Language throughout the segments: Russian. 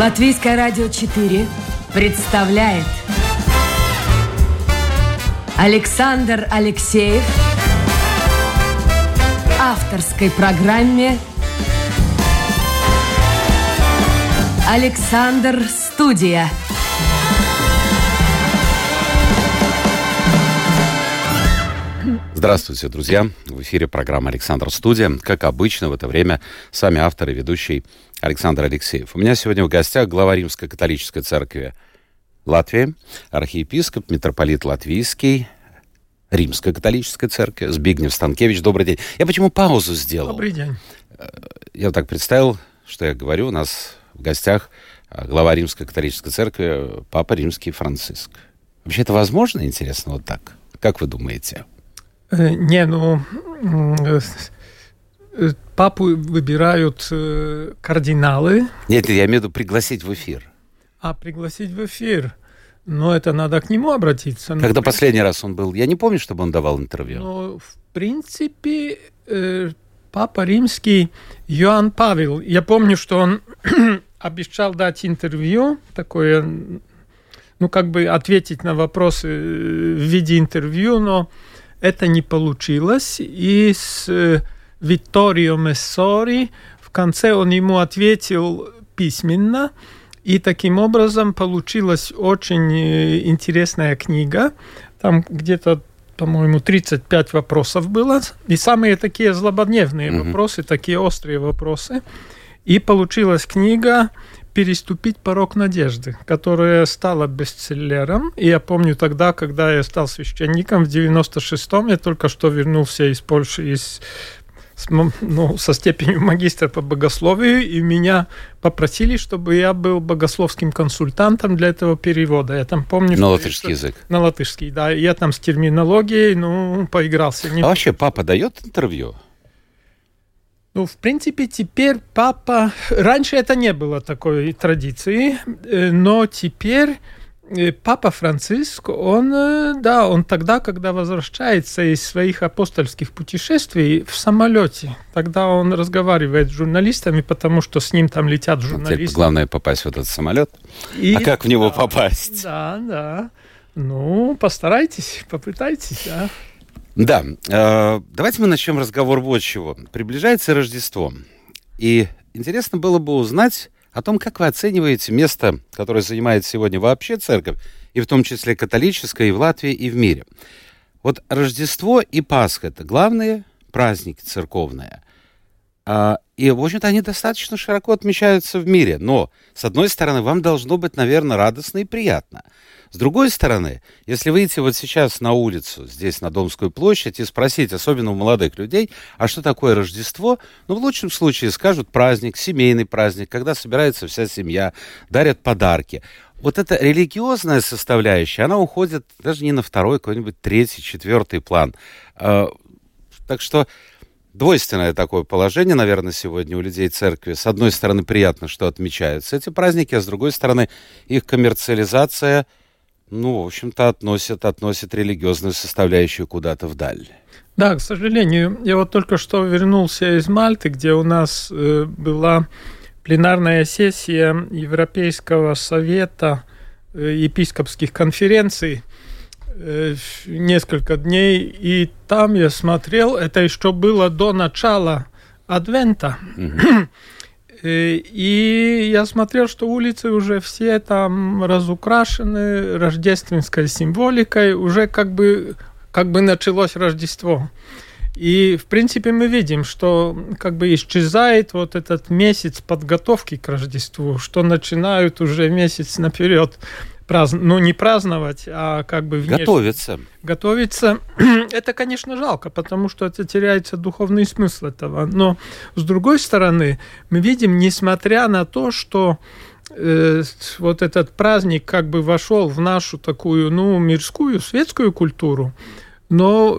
Латвийское радио 4 представляет Александр Алексеев авторской программе Александр Студия. Здравствуйте, друзья! В эфире программа «Александр Студия». Как обычно, в это время сами авторы, ведущий Александр Алексеев. У меня сегодня в гостях глава Римской католической церкви Латвии, архиепископ, митрополит Латвийский, Римской католической церкви, Збигнев Станкевич. Добрый день. Я почему паузу сделал? Добрый день. Я так представил, что я говорю, у нас в гостях глава Римской католической церкви, Папа Римский Франциск. Вообще это возможно, интересно, вот так? Как вы думаете? Э, не, ну, э, папу выбирают э, кардиналы. Нет, я имею в виду пригласить в эфир. А пригласить в эфир? Но это надо к нему обратиться. Ну, Когда последний раз он был? Я не помню, чтобы он давал интервью. Ну, в принципе, э, Папа Римский Иоанн Павел. Я помню, что он обещал дать интервью, такое, ну, как бы ответить на вопросы в виде интервью, но это не получилось, и с э, Витторио Мессори в конце он ему ответил письменно, и таким образом получилась очень э, интересная книга. Там где-то по-моему, 35 вопросов было. И самые такие злободневные mm-hmm. вопросы, такие острые вопросы. И получилась книга переступить порог надежды, которая стала бестселлером. И я помню тогда, когда я стал священником в 96-м, я только что вернулся из Польши, из ну, со степенью магистра по богословию, и меня попросили, чтобы я был богословским консультантом для этого перевода. Я там помню... На латышский язык. На латышский, да. Я там с терминологией, ну, поигрался. А вообще папа дает интервью? Ну, в принципе, теперь папа... Раньше это не было такой традиции, э, но теперь папа Франциск, он, э, да, он тогда, когда возвращается из своих апостольских путешествий в самолете, тогда он разговаривает с журналистами, потому что с ним там летят журналисты. Теперь главное попасть в этот самолет. И, а как в него да, попасть? Да, да. Ну, постарайтесь, попытайтесь, да. Да, э, давайте мы начнем разговор вот чего. Приближается Рождество. И интересно было бы узнать о том, как вы оцениваете место, которое занимает сегодня вообще церковь, и в том числе католическая, и в Латвии, и в мире. Вот Рождество и Пасха – это главные праздники церковные. А, и, в общем-то, они достаточно широко отмечаются в мире. Но, с одной стороны, вам должно быть, наверное, радостно и приятно – с другой стороны, если выйти вот сейчас на улицу, здесь, на Домскую площадь, и спросить, особенно у молодых людей, а что такое Рождество, ну, в лучшем случае скажут праздник, семейный праздник, когда собирается вся семья, дарят подарки. Вот эта религиозная составляющая, она уходит даже не на второй, какой-нибудь третий, четвертый план. А, так что двойственное такое положение, наверное, сегодня у людей церкви. С одной стороны, приятно, что отмечаются эти праздники, а с другой стороны, их коммерциализация – ну, в общем-то, относят, относят религиозную составляющую куда-то вдаль. Да, к сожалению. Я вот только что вернулся из Мальты, где у нас э, была пленарная сессия Европейского совета э, епископских конференций э, несколько дней, и там я смотрел, это еще было до начала Адвента. Mm-hmm. И я смотрел, что улицы уже все там разукрашены рождественской символикой, уже как бы, как бы началось Рождество. И, в принципе, мы видим, что как бы исчезает вот этот месяц подготовки к Рождеству, что начинают уже месяц наперед празд... ну, не праздновать, а как бы внешне... Готовиться. Готовиться. это, конечно, жалко, потому что это теряется духовный смысл этого. Но, с другой стороны, мы видим, несмотря на то, что э, вот этот праздник как бы вошел в нашу такую, ну, мирскую, светскую культуру, но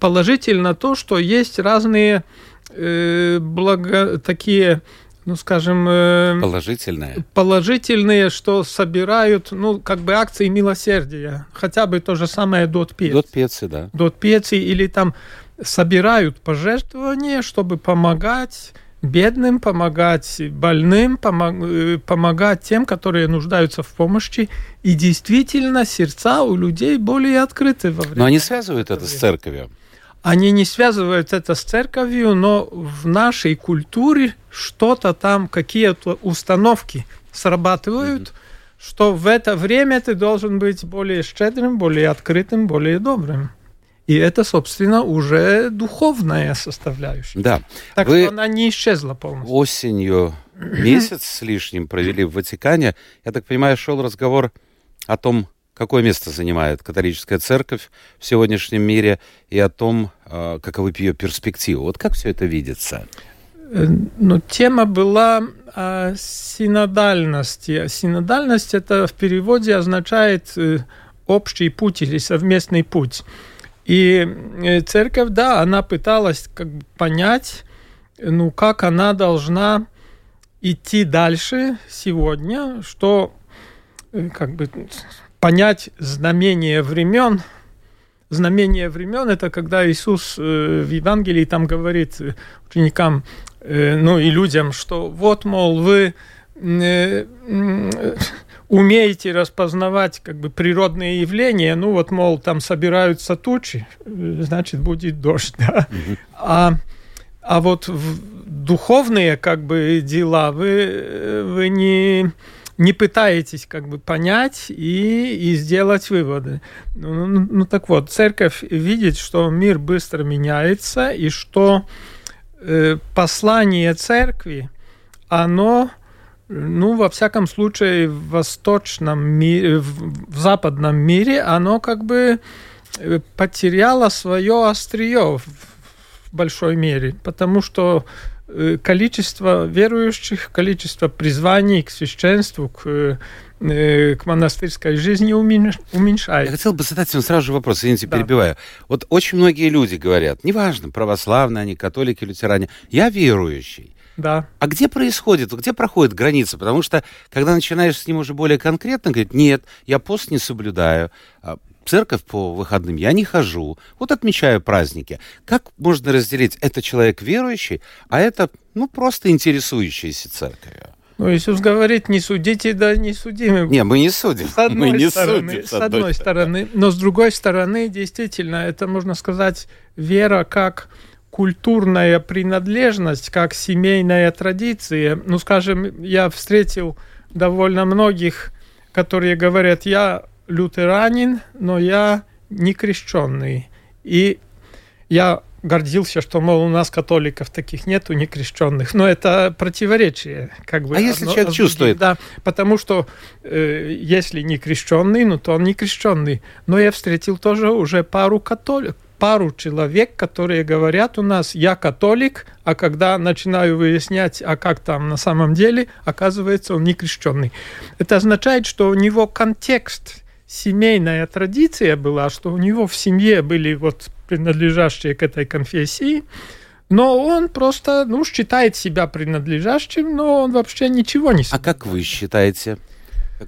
положительно то, что есть разные э, благо, такие ну, скажем... Э, положительные. Положительные, что собирают, ну, как бы акции милосердия. Хотя бы то же самое Дот Пец. Дот Пецы, да. Дот Пецы или там собирают пожертвования, чтобы помогать бедным, помогать больным, помог, помогать тем, которые нуждаются в помощи. И действительно, сердца у людей более открыты во время. Но они связывают это с церковью. Они не связывают это с церковью, но в нашей культуре что-то там, какие-то установки срабатывают, mm-hmm. что в это время ты должен быть более щедрым, более открытым, более добрым. И это, собственно, уже духовная составляющая. Да. Так Вы что она не исчезла полностью. Осенью месяц с лишним провели в Ватикане. Я так понимаю, шел разговор о том, какое место занимает католическая церковь в сегодняшнем мире и о том, а, каковы ее перспективы. Вот как все это видится? Э, ну, тема была о синодальности. Синодальность это в переводе означает э, общий путь или совместный путь. И э, церковь, да, она пыталась как бы понять, ну, как она должна идти дальше сегодня, что как бы понять знамение времен. Знамение времен это когда Иисус э, в Евангелии там говорит ученикам, ну и людям, что вот, мол, вы умеете распознавать как бы природные явления, ну вот, мол, там собираются тучи, значит, будет дождь, да. А, а вот духовные как бы дела вы, вы не, не пытаетесь как бы понять и, и сделать выводы. Ну, ну, ну так вот, церковь видит, что мир быстро меняется и что э, послание церкви, оно ну, во всяком случае, в восточном мире, в западном мире, оно как бы э, потеряло свое острие в большой мере, потому что количество верующих, количество призваний к священству, к, э, к монастырской жизни уменьшается. Я хотел бы задать вам сразу же вопрос, извините, да. перебиваю. Вот очень многие люди говорят, неважно, православные они, католики, лютеране, я верующий. Да. А где происходит, где проходит граница? Потому что, когда начинаешь с ним уже более конкретно говорить, нет, я пост не соблюдаю, церковь по выходным я не хожу, вот отмечаю праздники. Как можно разделить, это человек верующий, а это, ну, просто интересующийся церковью? Ну, Иисус говорит, не судите, да не судимы. Не, мы не судим. С одной мы не стороны, судим. С одной стороны. Но с другой стороны, действительно, это, можно сказать, вера как культурная принадлежность, как семейная традиция. Ну, скажем, я встретил довольно многих, которые говорят, я лютеранин, но я не крещенный. И я гордился, что, мол, у нас католиков таких нету, не крещенных. Но это противоречие. Как бы, а если человек чувствует? Да, потому что э, если не крещенный, ну, то он не крещенный. Но я встретил тоже уже пару католиков, пару человек, которые говорят у нас, я католик, а когда начинаю выяснять, а как там на самом деле, оказывается, он не крещенный. Это означает, что у него контекст, семейная традиция была, что у него в семье были вот принадлежащие к этой конфессии, но он просто, ну, считает себя принадлежащим, но он вообще ничего не А как вы считаете?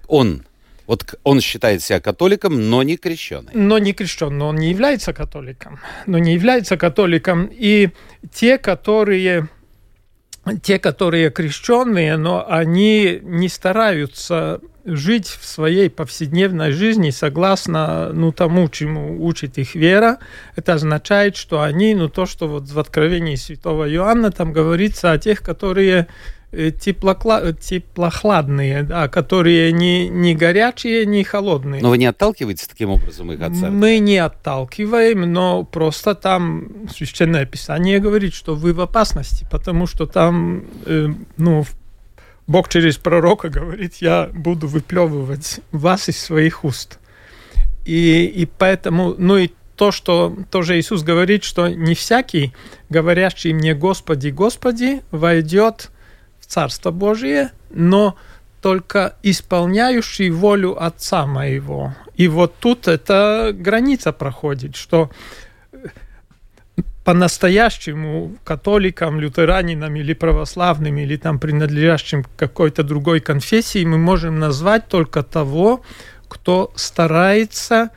Он вот он считает себя католиком, но не крещенным. Но не крещен, но он не является католиком. Но не является католиком. И те, которые те, которые крещенные, но они не стараются жить в своей повседневной жизни согласно ну, тому, чему учит их вера. Это означает, что они, ну то, что вот в Откровении святого Иоанна там говорится о тех, которые Э, теплокла... теплохладные, да, которые не, не горячие, не холодные. Но вы не отталкиваете таким образом их от церкви? Мы не отталкиваем, но просто там Священное Писание говорит, что вы в опасности, потому что там, э, ну, Бог через пророка говорит, я буду выплевывать вас из своих уст. И, и поэтому, ну и то, что тоже Иисус говорит, что не всякий, говорящий мне Господи, Господи, войдет Царство Божие, но только исполняющий волю Отца моего. И вот тут эта граница проходит, что по-настоящему католикам, лютеранинам или православным, или там принадлежащим какой-то другой конфессии мы можем назвать только того, кто старается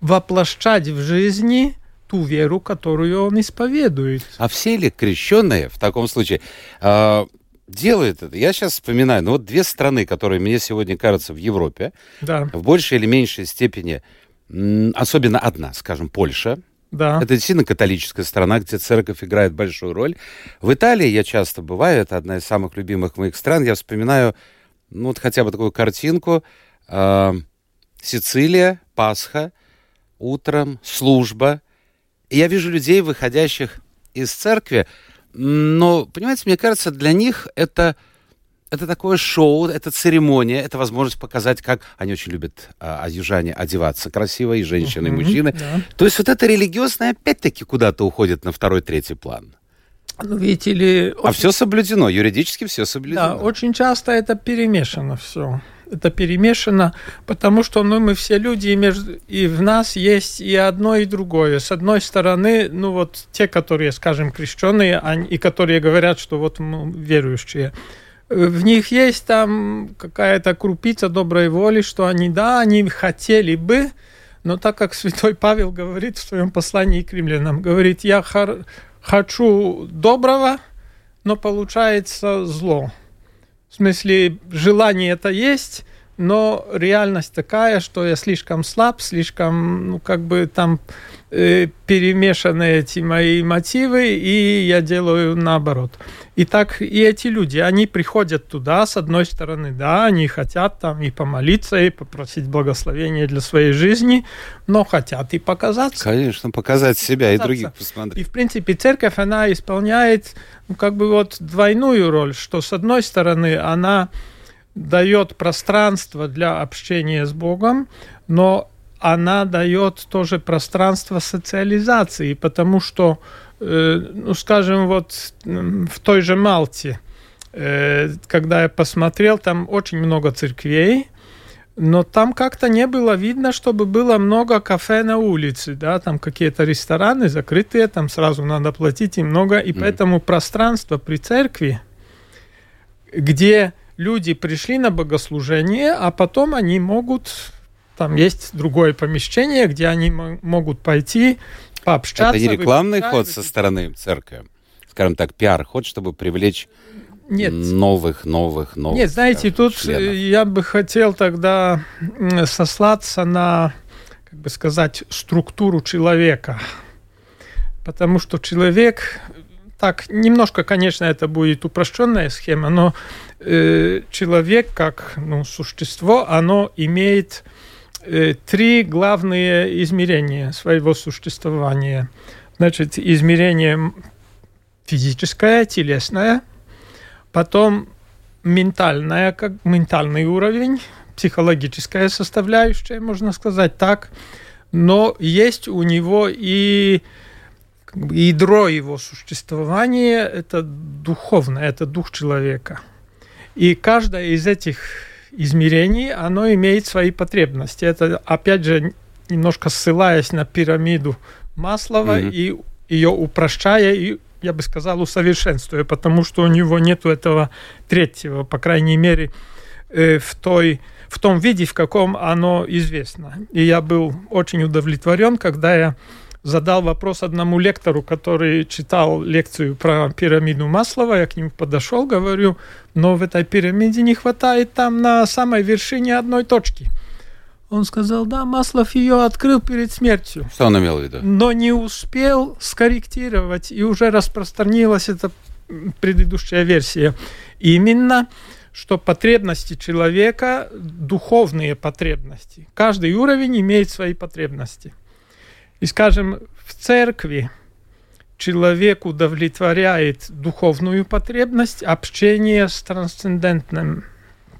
воплощать в жизни ту веру, которую он исповедует. А все ли крещенные в таком случае э, делают это? Я сейчас вспоминаю, ну вот две страны, которые мне сегодня кажутся в Европе, Да, в большей или меньшей степени, особенно одна, скажем, Польша, да. Это действительно католическая страна, где церковь играет большую роль. В Италии я часто бываю, это одна из самых любимых моих стран. Я вспоминаю, ну вот хотя бы такую картинку. Э, Сицилия, Пасха, утром, служба. И я вижу людей, выходящих из церкви, но, понимаете, мне кажется, для них это, это такое шоу, это церемония, это возможность показать, как они очень любят, а, южане, одеваться красиво, и женщины, и мужчины. да. То есть вот это религиозное опять-таки куда-то уходит на второй, третий план. Ну, видите ли, А все соблюдено, юридически все соблюдено. Да, очень часто это перемешано все. Это перемешано, потому что ну, мы все люди, и, между, и в нас есть и одно, и другое. С одной стороны, ну вот те, которые, скажем, крещенные, они, и которые говорят, что вот мы верующие, в них есть там какая-то крупица доброй воли, что они, да, они хотели бы, но так как святой Павел говорит в своем послании к римлянам, говорит, я хочу доброго, но получается зло. В смысле, желание это есть, но реальность такая, что я слишком слаб, слишком, ну, как бы там э, перемешаны эти мои мотивы, и я делаю наоборот. И так и эти люди, они приходят туда, с одной стороны, да, они хотят там и помолиться, и попросить благословения для своей жизни, но хотят и показаться. Конечно, показать себя и Показаться. других И, посмотреть. в принципе, церковь, она исполняет, ну, как бы вот двойную роль, что, с одной стороны, она дает пространство для общения с Богом, но она дает тоже пространство социализации, потому что, э, ну, скажем, вот в той же Малте, э, когда я посмотрел, там очень много церквей, но там как-то не было видно, чтобы было много кафе на улице, да, там какие-то рестораны закрытые, там сразу надо платить и много, и Мгм. поэтому пространство при церкви, где люди пришли на богослужение, а потом они могут, там есть другое помещение, где они мо- могут пойти пообщаться. Это не рекламный ход со стороны церкви, скажем так, пиар-ход, чтобы привлечь Нет, новых, новых, новых. Нет, знаете, скажем, тут членов. э, я бы хотел тогда сослаться на, как бы сказать, структуру человека. Потому что человек, так, немножко, конечно, это будет упрощенная схема, но э, человек как ну, существо, оно имеет э, три главные измерения своего существования. Значит, измерение физическое, телесное, потом ментальная, как ментальный уровень, психологическая составляющая, можно сказать так, но есть у него и как бы, ядро его существования, это духовное, это дух человека. И каждое из этих измерений, оно имеет свои потребности. Это, опять же, немножко ссылаясь на пирамиду Маслова Мгм. и ее упрощая и я бы сказал, усовершенствуя, потому что у него нету этого третьего, по крайней мере, э, в, той, в том виде, в каком оно известно. И я был очень удовлетворен, когда я задал вопрос одному лектору, который читал лекцию про пирамиду Маслова. Я к нему подошел, говорю, но в этой пирамиде не хватает там на самой вершине одной точки. Он сказал, да, Маслов ее открыл перед смертью Что он имел в виду? но не успел скорректировать, и уже распространилась эта предыдущая версия. Именно, что потребности человека, духовные потребности. Каждый уровень имеет свои потребности. И, скажем, в церкви человек удовлетворяет духовную потребность общения с трансцендентным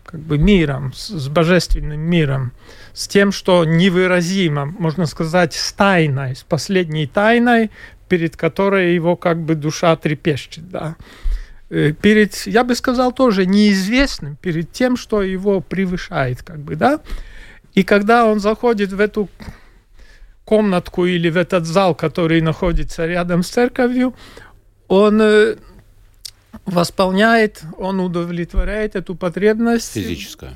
как бы миром, с, с божественным миром, с тем, что невыразимо, можно сказать, с тайной, с последней тайной, перед которой его как бы душа трепещет, да. Э, Перед, я бы сказал, тоже неизвестным, перед тем, что его превышает, как бы, да. И когда он заходит в эту комнатку или в этот зал, который находится рядом с церковью, он э, восполняет, он удовлетворяет эту потребность Физическое.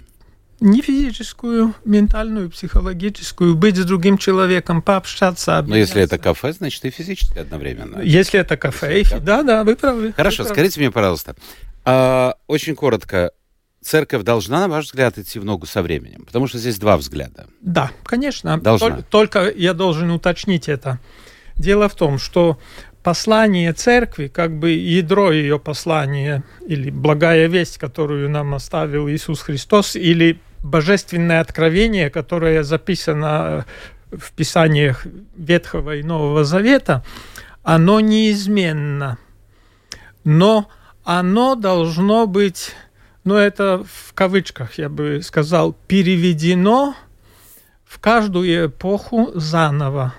не физическую, ментальную, психологическую, быть с другим человеком, пообщаться, Но если это кафе, значит и физически одновременно. Если это кафе, если да, да, вы правы. Хорошо, вы скажите мне, пожалуйста, а, очень коротко, церковь должна, на ваш взгляд, идти в ногу со временем? Потому что здесь два взгляда. Да, конечно. Должна. Тол- только я должен уточнить это. Дело в том, что послание церкви, как бы ядро ее послания, или благая весть, которую нам оставил Иисус Христос, или божественное откровение, которое записано в Писаниях Ветхого и Нового Завета, оно неизменно. Но оно должно быть, ну это в кавычках, я бы сказал, переведено в каждую эпоху заново.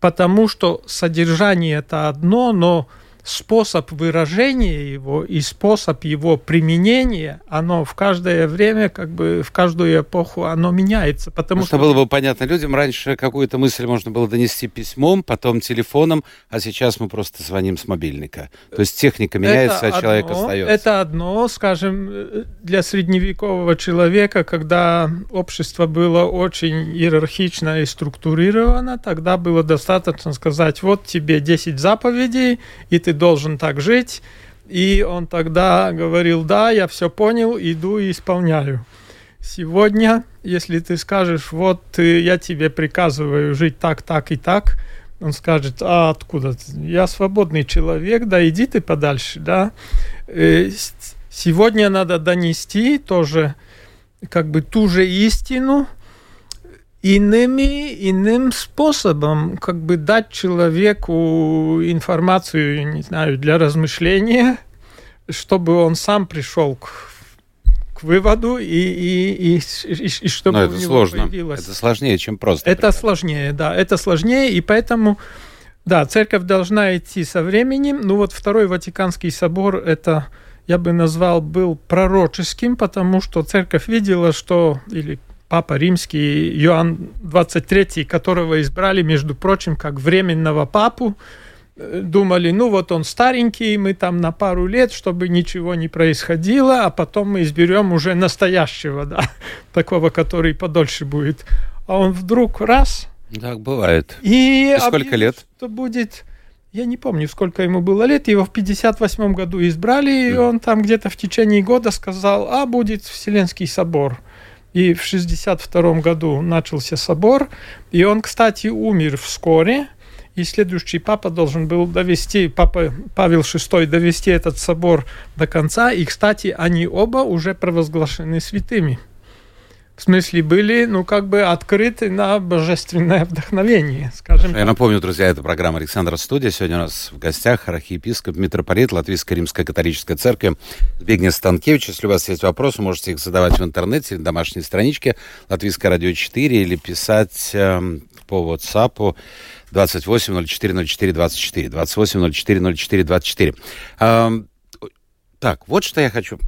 Потому что содержание это одно, но способ выражения его и способ его применения, оно в каждое время, как бы в каждую эпоху, оно меняется. Потому ну, что было бы понятно людям, раньше какую-то мысль можно было донести письмом, потом телефоном, а сейчас мы просто звоним с мобильника. То есть техника меняется, это а человек одно, остается. Это одно, скажем, для средневекового человека, когда общество было очень иерархично и структурировано, тогда было достаточно сказать, вот тебе 10 заповедей, и ты должен так жить. И он тогда говорил, да, я все понял, иду и исполняю. Сегодня, если ты скажешь, вот я тебе приказываю жить так, так и так, он скажет, а откуда? Я свободный человек, да иди ты подальше, да. Сегодня надо донести тоже как бы ту же истину, иными, иным способом, как бы дать человеку информацию, не знаю, для размышления, чтобы он сам пришел к, к выводу и, и, и, и, и чтобы Но это у него сложно. появилось... Это сложнее, чем просто. Это приказ. сложнее, да, это сложнее, и поэтому, да, церковь должна идти со временем. Ну вот Второй Ватиканский собор, это я бы назвал, был пророческим, потому что церковь видела, что, или Папа Римский Иоанн 23, которого избрали, между прочим, как временного папу, думали, ну вот он старенький, мы там на пару лет, чтобы ничего не происходило, а потом мы изберем уже настоящего, да, такого, который подольше будет. А он вдруг раз... Так бывает. И, и сколько лет? Что будет... Я не помню, сколько ему было лет. Его в 58 году избрали, и он там где-то в течение года сказал, а будет Вселенский собор. И в 1962 году начался собор, и он, кстати, умер вскоре, и следующий папа должен был довести, папа Павел VI довести этот собор до конца, и, кстати, они оба уже провозглашены святыми. В смысле, были, ну, как бы открыты на божественное вдохновение, скажем Я напомню, друзья, это программа «Александр Студия». Сегодня у нас в гостях архиепископ, митрополит Латвийской Римской католической церкви Збигнев Станкевич. Если у вас есть вопросы, можете их задавать в интернете, на домашней страничке Латвийское радио 4 или писать э, по WhatsApp 28040424, 28040424. Э, так, вот что я хочу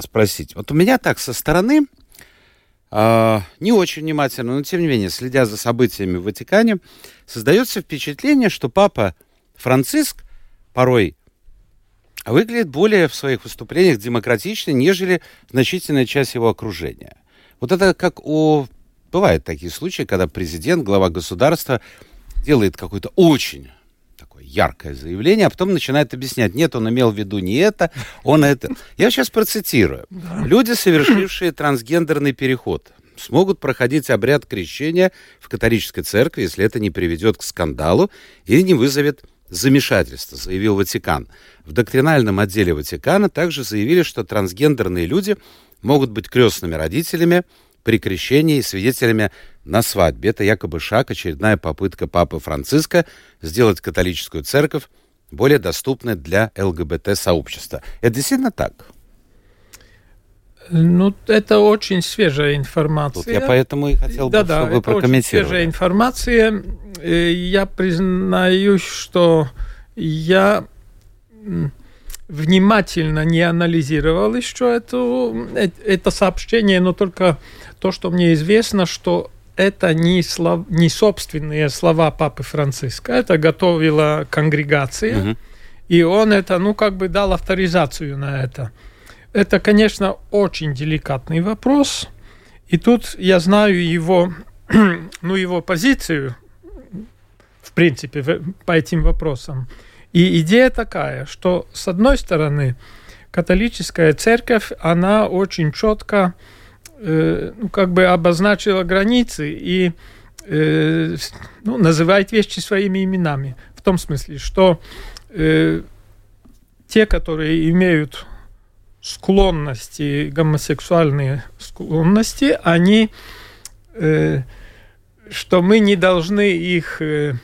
спросить. Вот у меня так со стороны не очень внимательно, но тем не менее, следя за событиями в Ватикане, создается впечатление, что папа Франциск порой выглядит более в своих выступлениях демократично, нежели значительная часть его окружения. Вот это как у... Бывают такие случаи, когда президент, глава государства делает какой-то очень яркое заявление, а потом начинает объяснять, нет, он имел в виду не это, он это. Я сейчас процитирую. Люди, совершившие трансгендерный переход, смогут проходить обряд крещения в католической церкви, если это не приведет к скандалу или не вызовет замешательства, заявил Ватикан. В доктринальном отделе Ватикана также заявили, что трансгендерные люди могут быть крестными родителями при крещении и свидетелями на свадьбе. Это якобы шаг, очередная попытка Папы Франциска сделать католическую церковь более доступной для ЛГБТ-сообщества. Это действительно так? Ну, это очень свежая информация. Тут я поэтому и хотел бы, да, чтобы да, вы прокомментировали. Очень свежая информация. Я признаюсь, что я внимательно не анализировал еще это, это сообщение, но только то, что мне известно, что это не, слов, не собственные слова Папы Франциска, это готовила конгрегация, угу. и он это, ну, как бы дал авторизацию на это. это, конечно, очень деликатный вопрос. И тут я знаю его, ну, его позицию, в принципе, по этим вопросам. И идея такая, что, с одной стороны, католическая церковь, она очень четко э, ну, как бы обозначила границы и э, ну, называет вещи своими именами. В том смысле, что э, те, которые имеют склонности, гомосексуальные склонности, они, э, что мы не должны их э,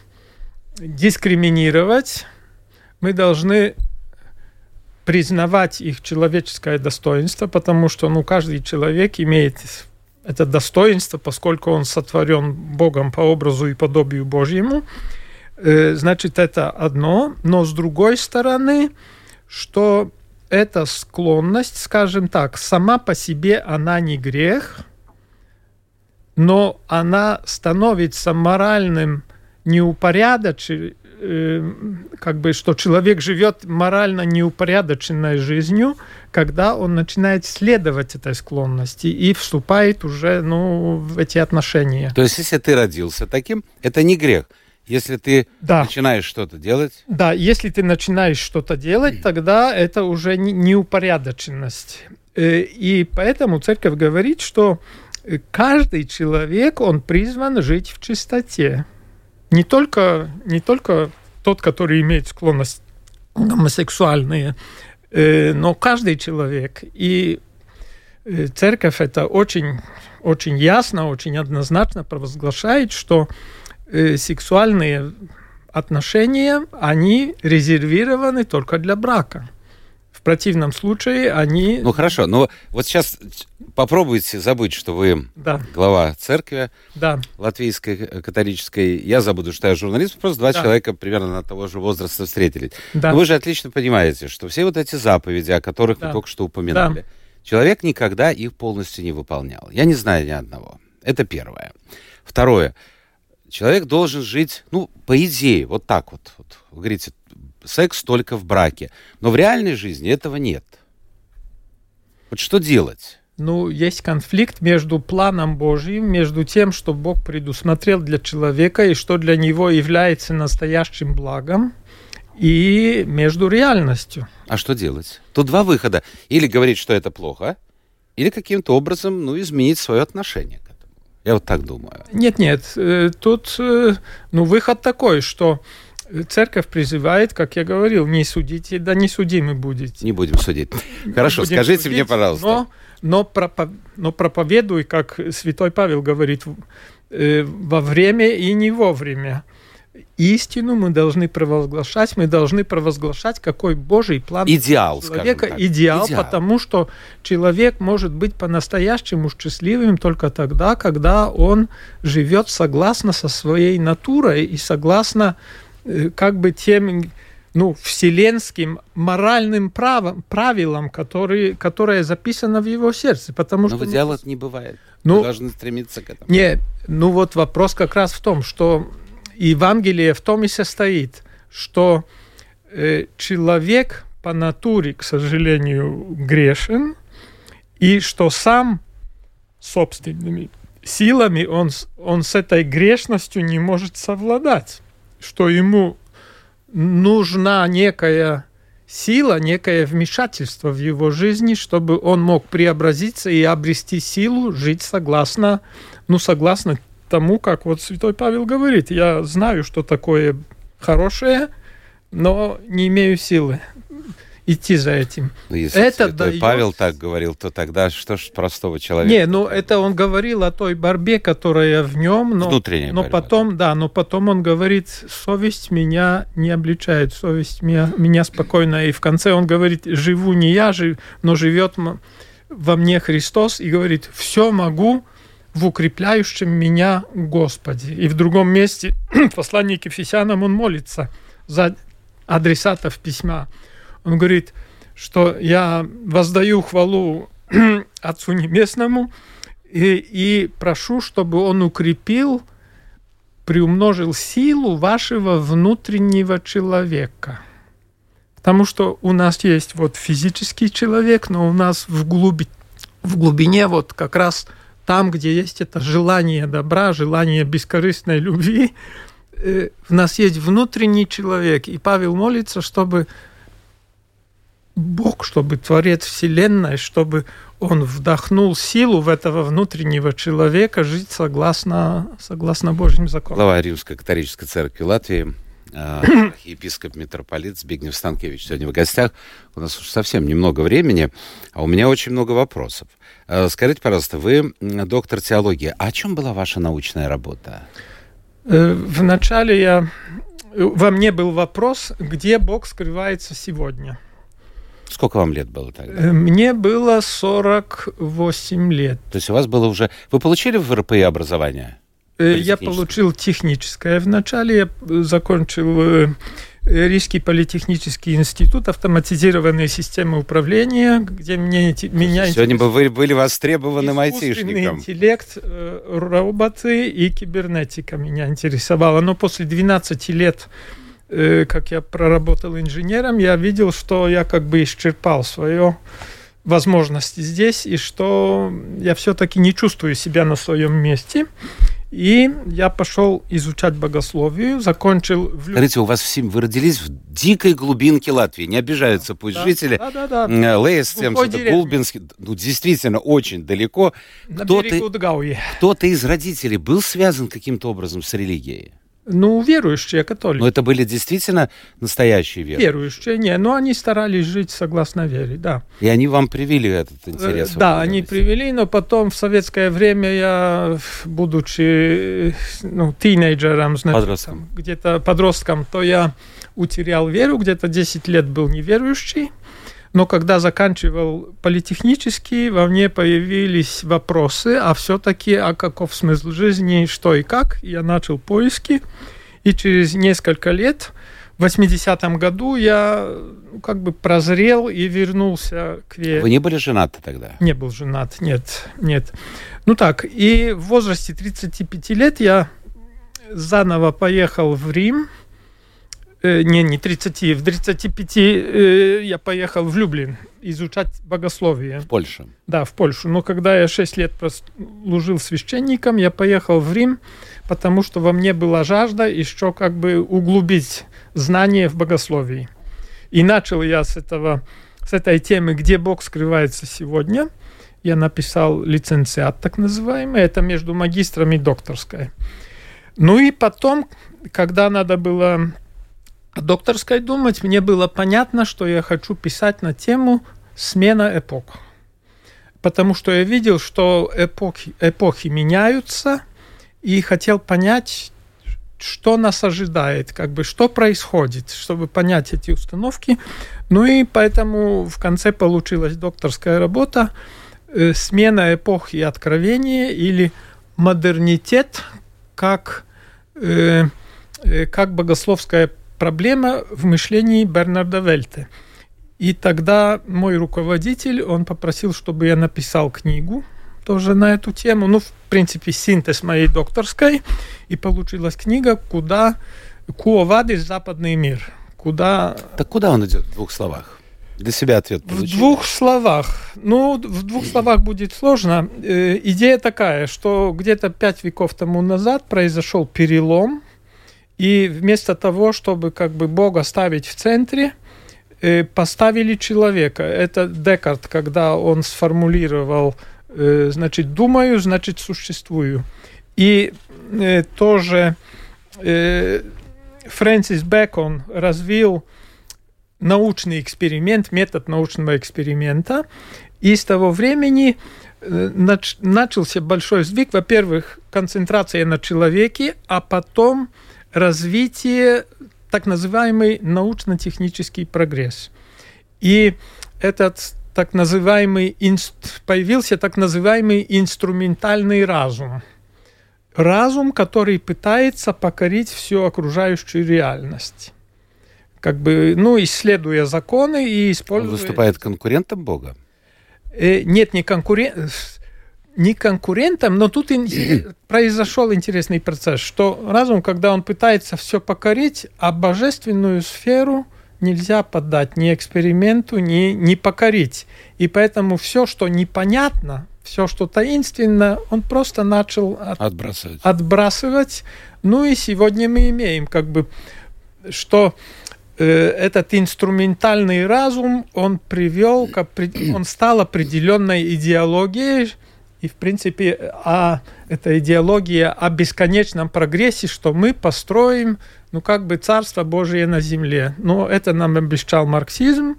дискриминировать, мы должны признавать их человеческое достоинство, потому что ну, каждый человек имеет это достоинство, поскольку он сотворен Богом по образу и подобию Божьему. Э, значит, это одно. Но с другой стороны, что эта склонность, скажем так, сама по себе она не грех, но она становится моральным неупорядоченным Э, как бы, что человек живет морально неупорядоченной жизнью, когда он начинает следовать этой склонности и вступает уже ну, в эти отношения. То есть, если ты родился таким, это не грех. Если ты да. начинаешь что-то делать. Да, если ты начинаешь что-то делать, тогда это уже неупорядоченность. Э, и поэтому церковь говорит, что каждый человек, он призван жить в чистоте не только, не только тот, который имеет склонность гомосексуальные, э, но каждый человек. И э, церковь это очень, очень ясно, очень однозначно провозглашает, что э, сексуальные отношения, они резервированы только для брака. В противном случае они... Ну хорошо, но вот сейчас попробуйте забыть, что вы да. глава церкви да. латвийской э, католической. Я забуду, что я журналист. Просто два да. человека примерно на того же возраста встретились. Да. Но вы же отлично понимаете, что все вот эти заповеди, о которых да. вы только что упоминали, да. человек никогда их полностью не выполнял. Я не знаю ни одного. Это первое. Второе. Человек должен жить, ну, по идее, вот так вот. вот вы говорите, секс только в браке. Но в реальной жизни этого нет. Вот что делать? Ну, есть конфликт между планом Божьим, между тем, что Бог предусмотрел для человека и что для него является настоящим благом, и между реальностью. А что делать? Тут два выхода. Или говорить, что это плохо, или каким-то образом ну, изменить свое отношение к этому. Я вот так думаю. Нет, нет. Э, тут э, ну, выход такой, что церковь призывает, как я говорил, не судите, да не судимы будете. Не будем судить. Хорошо, будем скажите судить, мне, пожалуйста. Но, но, пропов... но проповедуй, как святой Павел говорит, э, во время и не вовремя. Истину мы должны провозглашать, мы должны провозглашать, какой Божий план идеал, человека. Так. Идеал, идеал, потому что человек может быть по-настоящему счастливым только тогда, когда он живет согласно со своей натурой и согласно Э, как бы тем ну, вселенским моральным правом, правилам, которые, которое записано в его сердце. Потому Но что идеала не бывает. Ну, мы должны стремиться к этому. Не, ну вот вопрос как раз в том, что Евангелие в том и состоит, что э, человек по натуре, к сожалению, грешен, и что сам собственными силами он, он с этой грешностью не может совладать что ему нужна некая сила, некое вмешательство в его жизни, чтобы он мог преобразиться и обрести силу, жить согласно, ну, согласно тому, как вот Святой Павел говорит. Я знаю, что такое хорошее, но не имею силы идти за этим. Но ну, если это дает... Павел так говорил, то тогда что ж простого человека? Не, ну это он говорил о той борьбе, которая в нем, но, Внутренняя но борьба, потом, да. да, но потом он говорит, совесть меня не обличает, совесть меня, меня спокойно. И в конце он говорит, живу не я, жив, но живет во мне Христос, и говорит, все могу в укрепляющем меня Господе. И в другом месте в послании к Ефесянам он молится за адресатов письма. Он говорит, что я воздаю хвалу Отцу Небесному и, и прошу, чтобы Он укрепил, приумножил силу вашего внутреннего человека. Потому что у нас есть вот физический человек, но у нас в, глуби, в глубине вот как раз там, где есть это желание добра, желание бескорыстной любви, э, у нас есть внутренний человек. И Павел молится, чтобы Бог, чтобы Творец Вселенной, чтобы он вдохнул силу в этого внутреннего человека жить согласно, согласно Божьим законам. Глава Римской католической церкви Латвии, э, епископ митрополит Збигнев Станкевич сегодня в гостях. У нас уж совсем немного времени, а у меня очень много вопросов. Э, скажите, пожалуйста, вы доктор теологии. А о чем была ваша научная работа? Э, вначале я... Во мне был вопрос, где Бог скрывается сегодня – Сколько вам лет было тогда? Э, мне было 48 лет. То есть у вас было уже... Вы получили в РПИ образование? Э, я получил техническое. Вначале я э, закончил Рижский политехнический институт, автоматизированные системы управления, где мне, меня Сегодня бы вы были востребованным айтишником. интеллект, роботы и кибернетика меня интересовало. Но после 12 лет как я проработал инженером, я видел, что я как бы исчерпал свое возможности здесь, и что я все-таки не чувствую себя на своем месте. И я пошел изучать богословию, закончил... В... Скажите, у вас все, вы родились в дикой глубинке Латвии, не обижаются пусть да, жители. Да, да, да. Лейс, Гулбинский, ну, действительно, очень далеко. Кто-то, кто-то из родителей был связан каким-то образом с религией? Ну, верующие католики. Но это были действительно настоящие верующие? Верующие, не, но они старались жить согласно вере, да. И они вам привили этот интерес? Э, да, они привели, но потом в советское время я, будучи ну, тинейджером, подростком. где-то подростком, то я утерял веру, где-то 10 лет был неверующий. Но когда заканчивал политехнический, во мне появились вопросы, а все-таки, а каков смысл жизни, что и как. Я начал поиски, и через несколько лет, в 80-м году, я ну, как бы прозрел и вернулся к вере. Вы не были женаты тогда? Не был женат, нет, нет. Ну так, и в возрасте 35 лет я заново поехал в Рим, Э, не, не 30, в 35 э, я поехал в Люблин изучать богословие. В Польшу? Да, в Польшу. Но когда я 6 лет служил священником, я поехал в Рим, потому что во мне была жажда еще как бы углубить знания в богословии. И начал я с этого, с этой темы, где Бог скрывается сегодня. Я написал лицензиат, так называемый. Это между магистром и докторской. Ну и потом, когда надо было докторской думать, мне было понятно, что я хочу писать на тему смена эпох. Потому что я видел, что эпохи, эпохи меняются, и хотел понять, что нас ожидает, как бы что происходит, чтобы понять эти установки. Ну и поэтому в конце получилась докторская работа э, «Смена эпохи и откровения» или «Модернитет как, э, э, как богословская проблема в мышлении Бернарда Вельте. И тогда мой руководитель, он попросил, чтобы я написал книгу тоже на эту тему. Ну, в принципе, синтез моей докторской. И получилась книга «Куда Куовадис. Западный мир». Куда... Так куда он идет в двух словах? Для себя ответ получил. В двух словах. Ну, в двух словах будет сложно. Э, идея такая, что где-то пять веков тому назад произошел перелом и вместо того, чтобы как бы Бога ставить в центре, э, поставили человека. Это Декарт, когда он сформулировал, э, значит, думаю, значит, существую. И э, тоже Фрэнсис Бэкон развил научный эксперимент, метод научного эксперимента. И с того времени начался большой сдвиг. Во-первых, концентрация на человеке, а потом развитие, так называемый научно-технический прогресс. И этот так называемый появился так называемый инструментальный разум. Разум, который пытается покорить всю окружающую реальность. Как бы, ну, исследуя законы и используя... Он выступает конкурентом Бога? Э, нет, не конкурент не конкурентом, но тут произошел интересный процесс, что разум, когда он пытается все покорить, а божественную сферу нельзя поддать ни эксперименту, ни, ни покорить. И поэтому все, что непонятно, все, что таинственно, он просто начал от, Отбрасывать. отбрасывать. Ну и сегодня мы имеем как бы, что э, этот инструментальный разум, он привел, к, он стал определенной идеологией, и в принципе, а эта идеология о бесконечном прогрессе, что мы построим, ну как бы Царство Божие на земле. Но это нам обещал марксизм,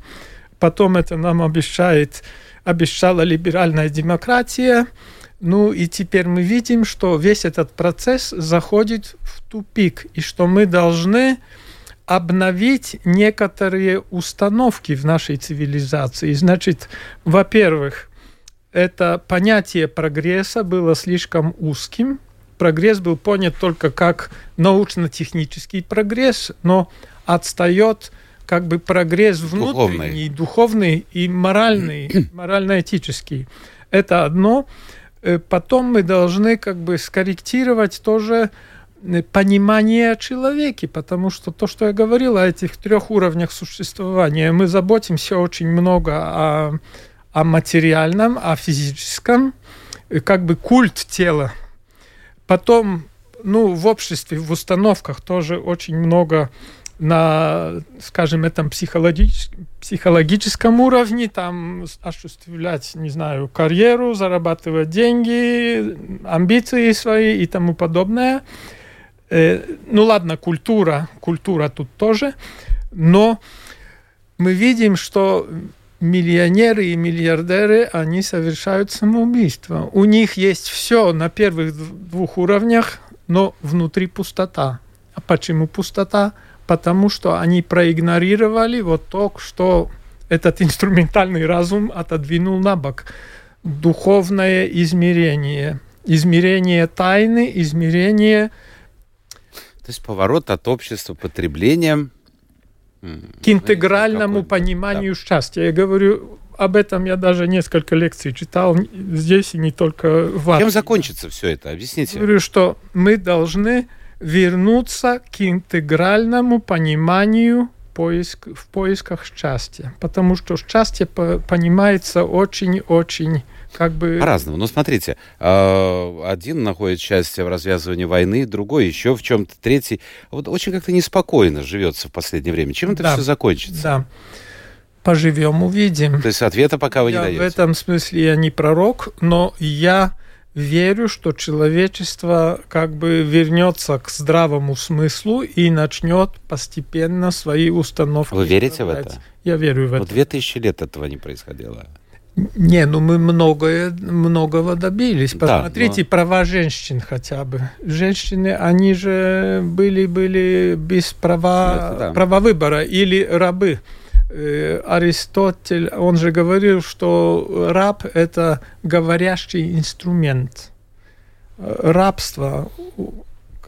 потом это нам обещает, обещала либеральная демократия. Ну и теперь мы видим, что весь этот процесс заходит в тупик, и что мы должны обновить некоторые установки в нашей цивилизации. Значит, во-первых, это понятие прогресса было слишком узким. Прогресс был понят только как научно-технический прогресс, но отстает как бы прогресс внутренний, духовный, и моральный, морально-этический. Это одно. Э, Потом мы должны как бы скорректировать тоже э, понимание о человеке, потому что то, что я говорил о этих трех уровнях существования, мы заботимся очень много о, о материальном, о физическом, э, как бы культ тела. Потом, ну, в обществе, в установках тоже очень много на, скажем, этом психологич... психологическом уровне, там осуществлять, не знаю, карьеру, зарабатывать деньги, амбиции свои и тому подобное. Э, ну ладно, культура, культура тут тоже, но мы видим, что миллионеры и миллиардеры, они совершают самоубийство. У них есть все на первых двух уровнях, но внутри пустота. А почему пустота? Потому что они проигнорировали вот то, что этот инструментальный разум отодвинул на бок. Духовное измерение. Измерение тайны, измерение... То есть поворот от общества потребления к интегральному пониманию да. счастья. Я говорю, об этом я даже несколько лекций читал здесь и не только в Латвии. Чем закончится все это? Объясните. Я говорю, что мы должны вернуться к интегральному пониманию поиск, в поисках счастья. Потому что счастье понимается очень-очень как бы... По-разному. Ну, смотрите, а, один находит счастье в развязывании войны, другой еще в чем-то, третий. Вот очень как-то неспокойно живется в последнее время. Чем это да, все закончится? Да. Поживем, увидим. То есть ответа пока вы я не даете? В этом смысле я не пророк, но я верю, что человечество как бы вернется к здравому смыслу и начнет постепенно свои установки. Вы верите в это? Я верю в это. две тысячи лет этого не происходило. Не, ну мы многое, многого добились. Да, Посмотрите но... права женщин хотя бы. Женщины, они же были, были без права, да. права выбора или рабы. Аристотель, он же говорил, что раб – это говорящий инструмент. Рабство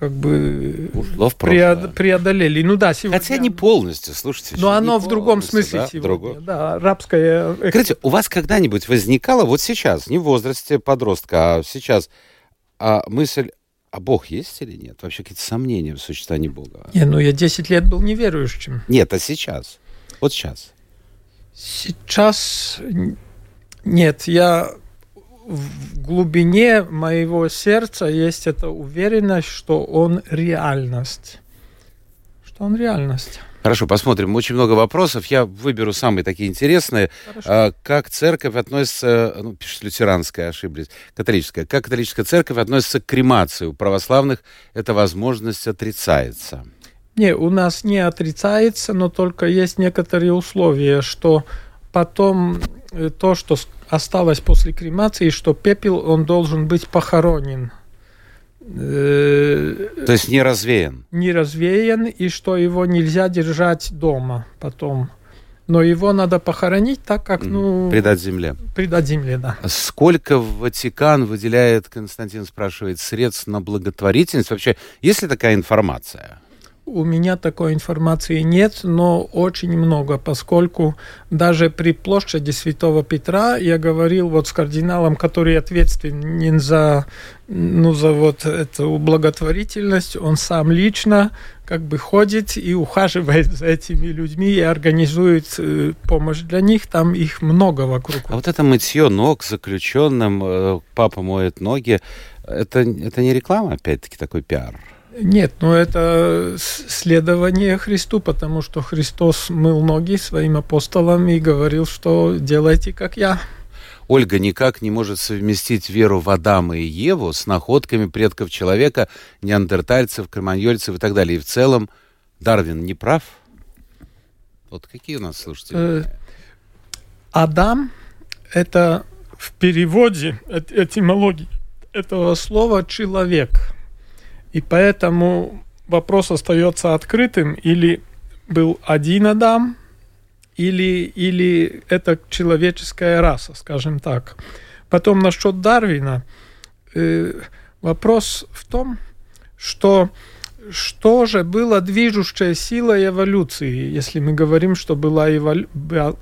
как бы Ушло в преод, преодолели. Ну да, сегодня... Хотя не полностью, слушайте. Но оно в другом смысле да, сегодня. Другое. Да, рабское... Скажите, у вас когда-нибудь возникало, вот сейчас, не в возрасте подростка, а сейчас, а мысль, а Бог есть или нет? Вообще какие-то сомнения в существовании Бога? Не, ну я 10 лет был неверующим. Нет, а сейчас? Вот сейчас. Сейчас нет, я в глубине моего сердца есть эта уверенность, что он реальность. Что он реальность. Хорошо, посмотрим. Очень много вопросов. Я выберу самые такие интересные. А, как церковь относится, ну, пишет лютеранская, ошиблись, католическая. Как католическая церковь относится к кремации? У православных эта возможность отрицается. Не, у нас не отрицается, но только есть некоторые условия, что потом то, что осталось после кремации, что пепел, он должен быть похоронен. То есть не развеян? Не развеян, и что его нельзя держать дома потом. Но его надо похоронить так, как, ну... Предать земле. Предать земле, да. Сколько Ватикан выделяет, Константин спрашивает, средств на благотворительность? Вообще, есть ли такая информация? У меня такой информации нет, но очень много, поскольку даже при площади Святого Петра я говорил вот с кардиналом, который ответственен за, ну, за вот эту благотворительность, он сам лично как бы ходит и ухаживает за этими людьми и организует э, помощь для них, там их много вокруг. А вот это мытье ног заключенным, э, папа моет ноги, это, это не реклама, опять-таки, такой пиар? Нет, ну это следование Христу, потому что Христос мыл ноги своим апостолам и говорил, что делайте как я. Ольга никак не может совместить веру в Адама и Еву с находками предков человека, неандертальцев, кроманьольцев и так далее. И в целом Дарвин не прав? Вот какие у нас слушатели? Э, Адам — это в переводе этимологии этого слова «человек». И поэтому вопрос остается открытым, или был один Адам, или, или это человеческая раса, скажем так. Потом насчет Дарвина. Э, вопрос в том, что что же было движущей силой эволюции, если мы говорим, что была, эволю...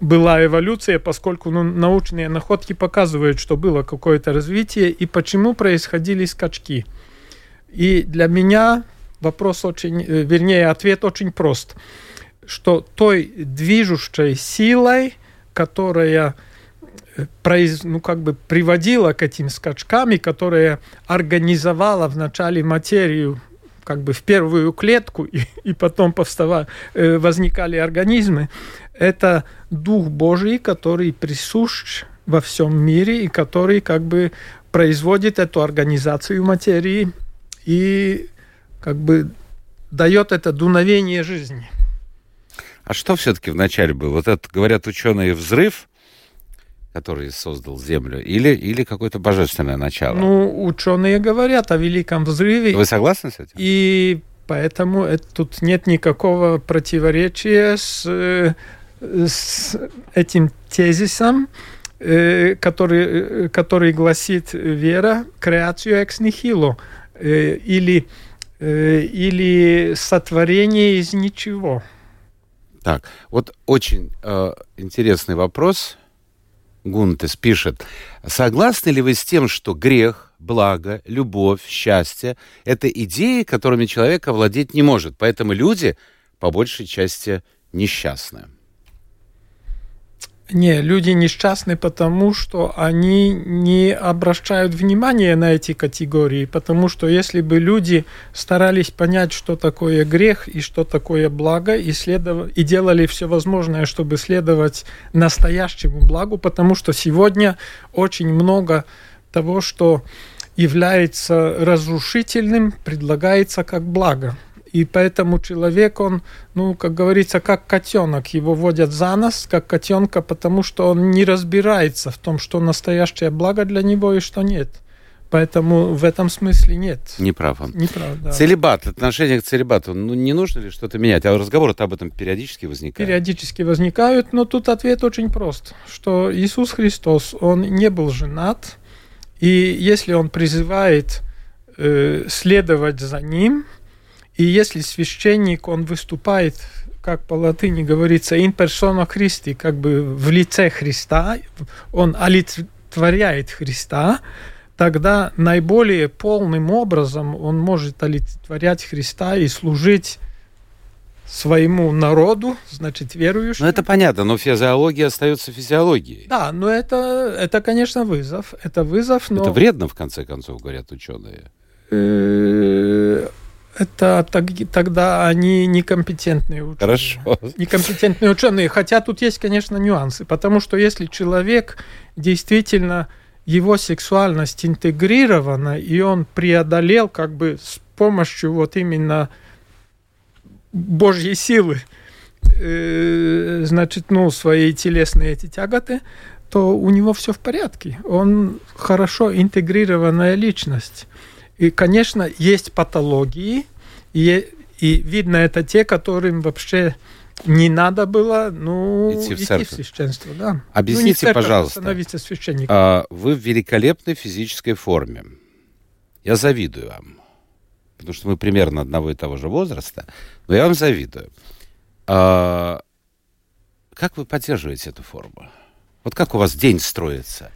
была эволюция, поскольку ну, научные находки показывают, что было какое-то развитие и почему происходили скачки. И для меня вопрос очень, э, вернее, ответ очень прост, что той движущей силой, которая э, произ, ну, как бы приводила к этим скачкам и которая организовала вначале материю как бы в первую клетку, и, и потом повстава, э, возникали организмы, это Дух Божий, который присущ во всем мире и который как бы производит эту организацию материи и как бы дает это дуновение жизни. А что все-таки вначале было? Вот это, говорят ученые, взрыв, который создал Землю, или, или какое-то божественное начало? Ну, ученые говорят о великом взрыве. Вы согласны с этим? И поэтому это, тут нет никакого противоречия с, э, с этим тезисом, э, который, э, который гласит вера креацию экс нихило Э, или, э, или сотворение из ничего. Так, вот очень э, интересный вопрос. Гунтес пишет, согласны ли вы с тем, что грех, благо, любовь, счастье — это идеи, которыми человек овладеть не может, поэтому люди по большей части несчастны? Не, люди несчастны потому, что они не обращают внимания на эти категории, потому что если бы люди старались понять, что такое грех и что такое благо, и, следов... и делали все возможное, чтобы следовать настоящему благу, потому что сегодня очень много того, что является разрушительным, предлагается как благо. И поэтому человек, он, ну, как говорится, как котенок. Его водят за нос, как котенка, потому что он не разбирается в том, что настоящее благо для него и что нет. Поэтому в этом смысле нет. Не прав он. Не прав, да. Целебат, отношение к целебату, ну не нужно ли что-то менять? А разговоры об этом периодически возникают? Периодически возникают, но тут ответ очень прост, что Иисус Христос, Он не был женат, и если Он призывает э, следовать за Ним, и если священник, он выступает, как по латыни говорится, in persona Christi, как бы в лице Христа, он олицетворяет Христа, тогда наиболее полным образом он может олицетворять Христа и служить своему народу, значит, верующим. Ну, это понятно, но физиология остается физиологией. Да, но это, это конечно, вызов. Это вызов, но... Это вредно, в конце концов, говорят ученые. Это тогда они некомпетентные ученые. Хорошо. Некомпетентные ученые. Хотя тут есть, конечно, нюансы. Потому что если человек действительно его сексуальность интегрирована, и он преодолел как бы с помощью вот именно Божьей силы, э, значит, ну, свои телесные эти тяготы, то у него все в порядке. Он хорошо интегрированная личность. И, конечно, есть патологии, и, и видно, это те, которым вообще не надо было ну, идти в, идти в священство. Да. Объясните, ну, церковь, пожалуйста, становиться священником. А, вы в великолепной физической форме. Я завидую вам. потому что мы примерно одного и того же возраста, но я вам завидую. А, как вы поддерживаете эту форму? Вот как у вас день строится?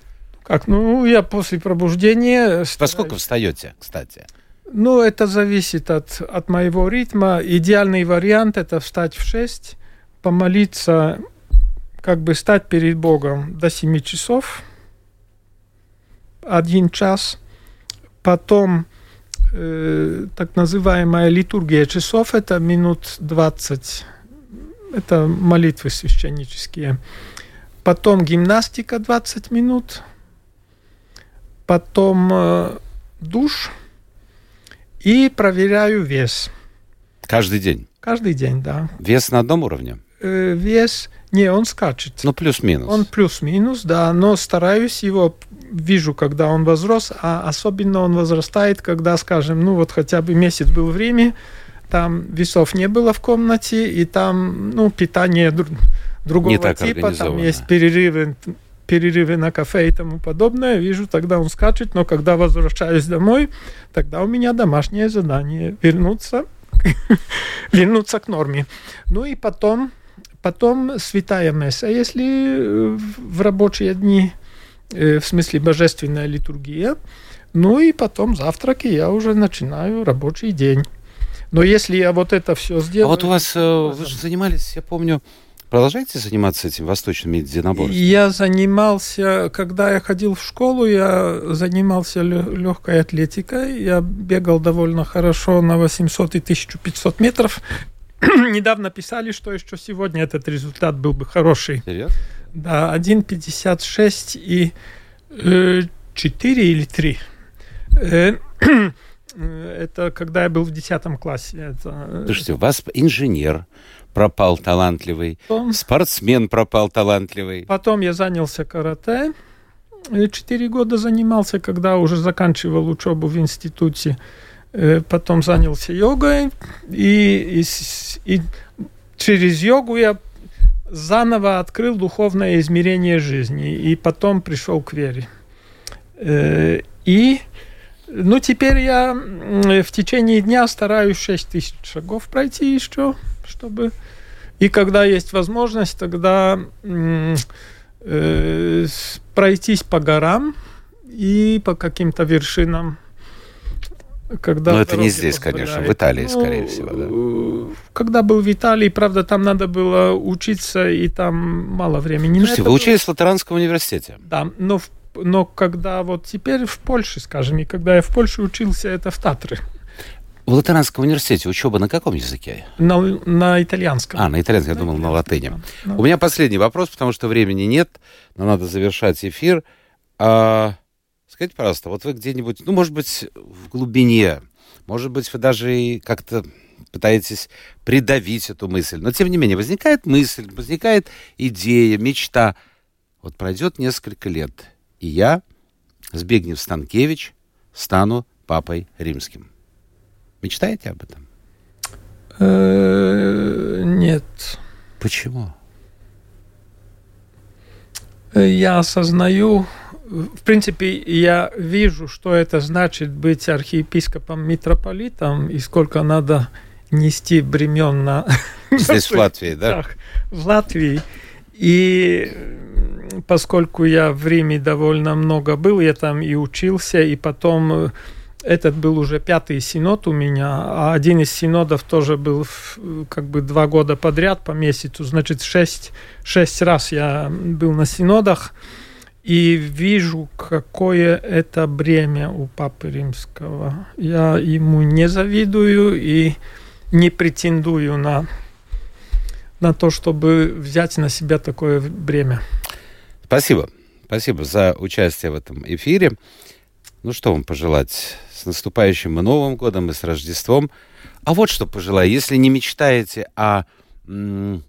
Как? Ну, я после пробуждения... Во стараюсь- сколько встаете, кстати? Ну, это зависит от, от моего ритма. Идеальный вариант – это встать в 6, помолиться, как бы стать перед Богом до 7 часов, один час. Потом э, так называемая литургия часов – это минут 20. Это молитвы священнические. Потом гимнастика 20 минут. Потом э, душ – и проверяю вес. Каждый день? Каждый день, да. Вес на одном уровне? Э, вес, не, он скачет. Ну, плюс-минус. Он плюс-минус, да, но стараюсь его, вижу, когда он возрос, а особенно он возрастает, когда, скажем, ну вот хотя бы месяц был время, там весов не было в комнате, и там, ну, питание дру- другого Не так типа, там есть перерывы, перерывы на кафе и тому подобное, вижу, тогда он скачет, но когда возвращаюсь домой, тогда у меня домашнее задание вернуться, вернуться к норме. Ну и потом, потом святая месса, если э, в рабочие дни, э, в смысле божественная литургия, ну и потом завтраки, я уже начинаю рабочий день. Но если я вот это все А сделаю... вот у вас, э, вы же занимались, я помню, продолжаете заниматься этим восточными единоборствами? Я занимался, когда я ходил в школу, я занимался легкой атлетикой. Я бегал довольно хорошо на 800 и 1500 метров. Недавно писали, что еще сегодня этот результат был бы хороший. Серьезно? Да, 1,56 и э, 4 или 3. Э, это когда я был в 10 классе. Это, э, Слушайте, у вас инженер пропал талантливый, потом- спортсмен пропал талантливый. Потом я занялся карате. Четыре года занимался, когда уже заканчивал учебу в институте. Э, Потом занялся йогой. И, и и через йогу я заново открыл духовное измерение жизни. И потом пришел к вере. Э, И ну, теперь я в течение дня стараюсь 6 тысяч шагов пройти еще, чтобы... И когда есть возможность, тогда э, пройтись по горам и по каким-то вершинам. Когда Но это не здесь, конечно, в позволяет. Италии, Ну, скорее всего, да. э, Когда был в Италии, правда, там надо было учиться, и там мало времени. Слушайте, вы было- учились в Латеранском университете. да, но, в- но когда вот теперь в Польше, скажем, и когда я в Польше учился, это в Татры, В Латеранском университете учеба на каком языке? на, на итальянском. А, на итальянском, я думал, на латыни. Да. У меня последний вопрос, потому что времени нет, но надо завершать эфир. А, скажите, пожалуйста, вот вы где-нибудь, ну, может быть, в глубине, может быть, вы даже и как-то пытаетесь придавить эту мысль, но тем не менее возникает мысль, возникает идея, мечта. Вот пройдет несколько лет, и я, Збигнев Станкевич, стану папой римским. Мечтаете об этом? Э, Нет. Почему? Я осознаю, в принципе, я вижу, что это значит быть архиепископом, митрополитом, и сколько надо нести бремен на... Здесь, в Латвии, да? В Латвии. И поскольку я в Риме довольно много был, я там и учился, и потом э, этот был уже пятый синод у меня, а один из синодов тоже был в- как бы два года подряд по месяцу, значит, шесть, шесть раз я был на синодах, и вижу, какое это бремя у Папы Римского. Я ему не завидую и не претендую на на то, чтобы взять на себя такое бремя. Спасибо. Спасибо за участие в этом эфире. Ну, что вам пожелать? С наступающим и Новым годом, и с Рождеством. А вот что пожелаю. Если не мечтаете о м,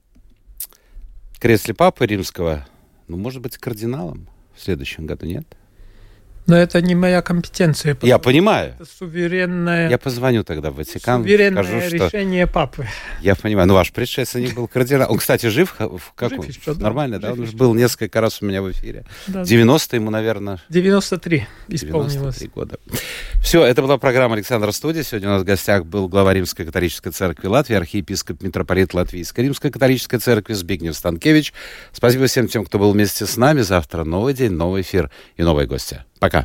кресле Папы Римского, ну, может быть, кардиналом в следующем году, нет? Но это не моя компетенция. Я понимаю. Это суверенное, Я позвоню тогда в Ватикан, суверенное скажу, что... решение папы. Я понимаю. Ну, ваш предшественник был кардинал. Он, кстати, жив? В как Жив еще, да. Нормально, да? Жив Он еще. был несколько раз у меня в эфире. Да. 90 ему, наверное, 93 исполнилось. 93 года. Все, это была программа Александра Студия. Сегодня у нас в гостях был глава Римской католической церкви Латвии, архиепископ митрополит Латвийской Римской католической церкви Збигнев Станкевич. Спасибо всем тем, кто был вместе с нами. Завтра новый день, новый эфир и новые гости. Пока.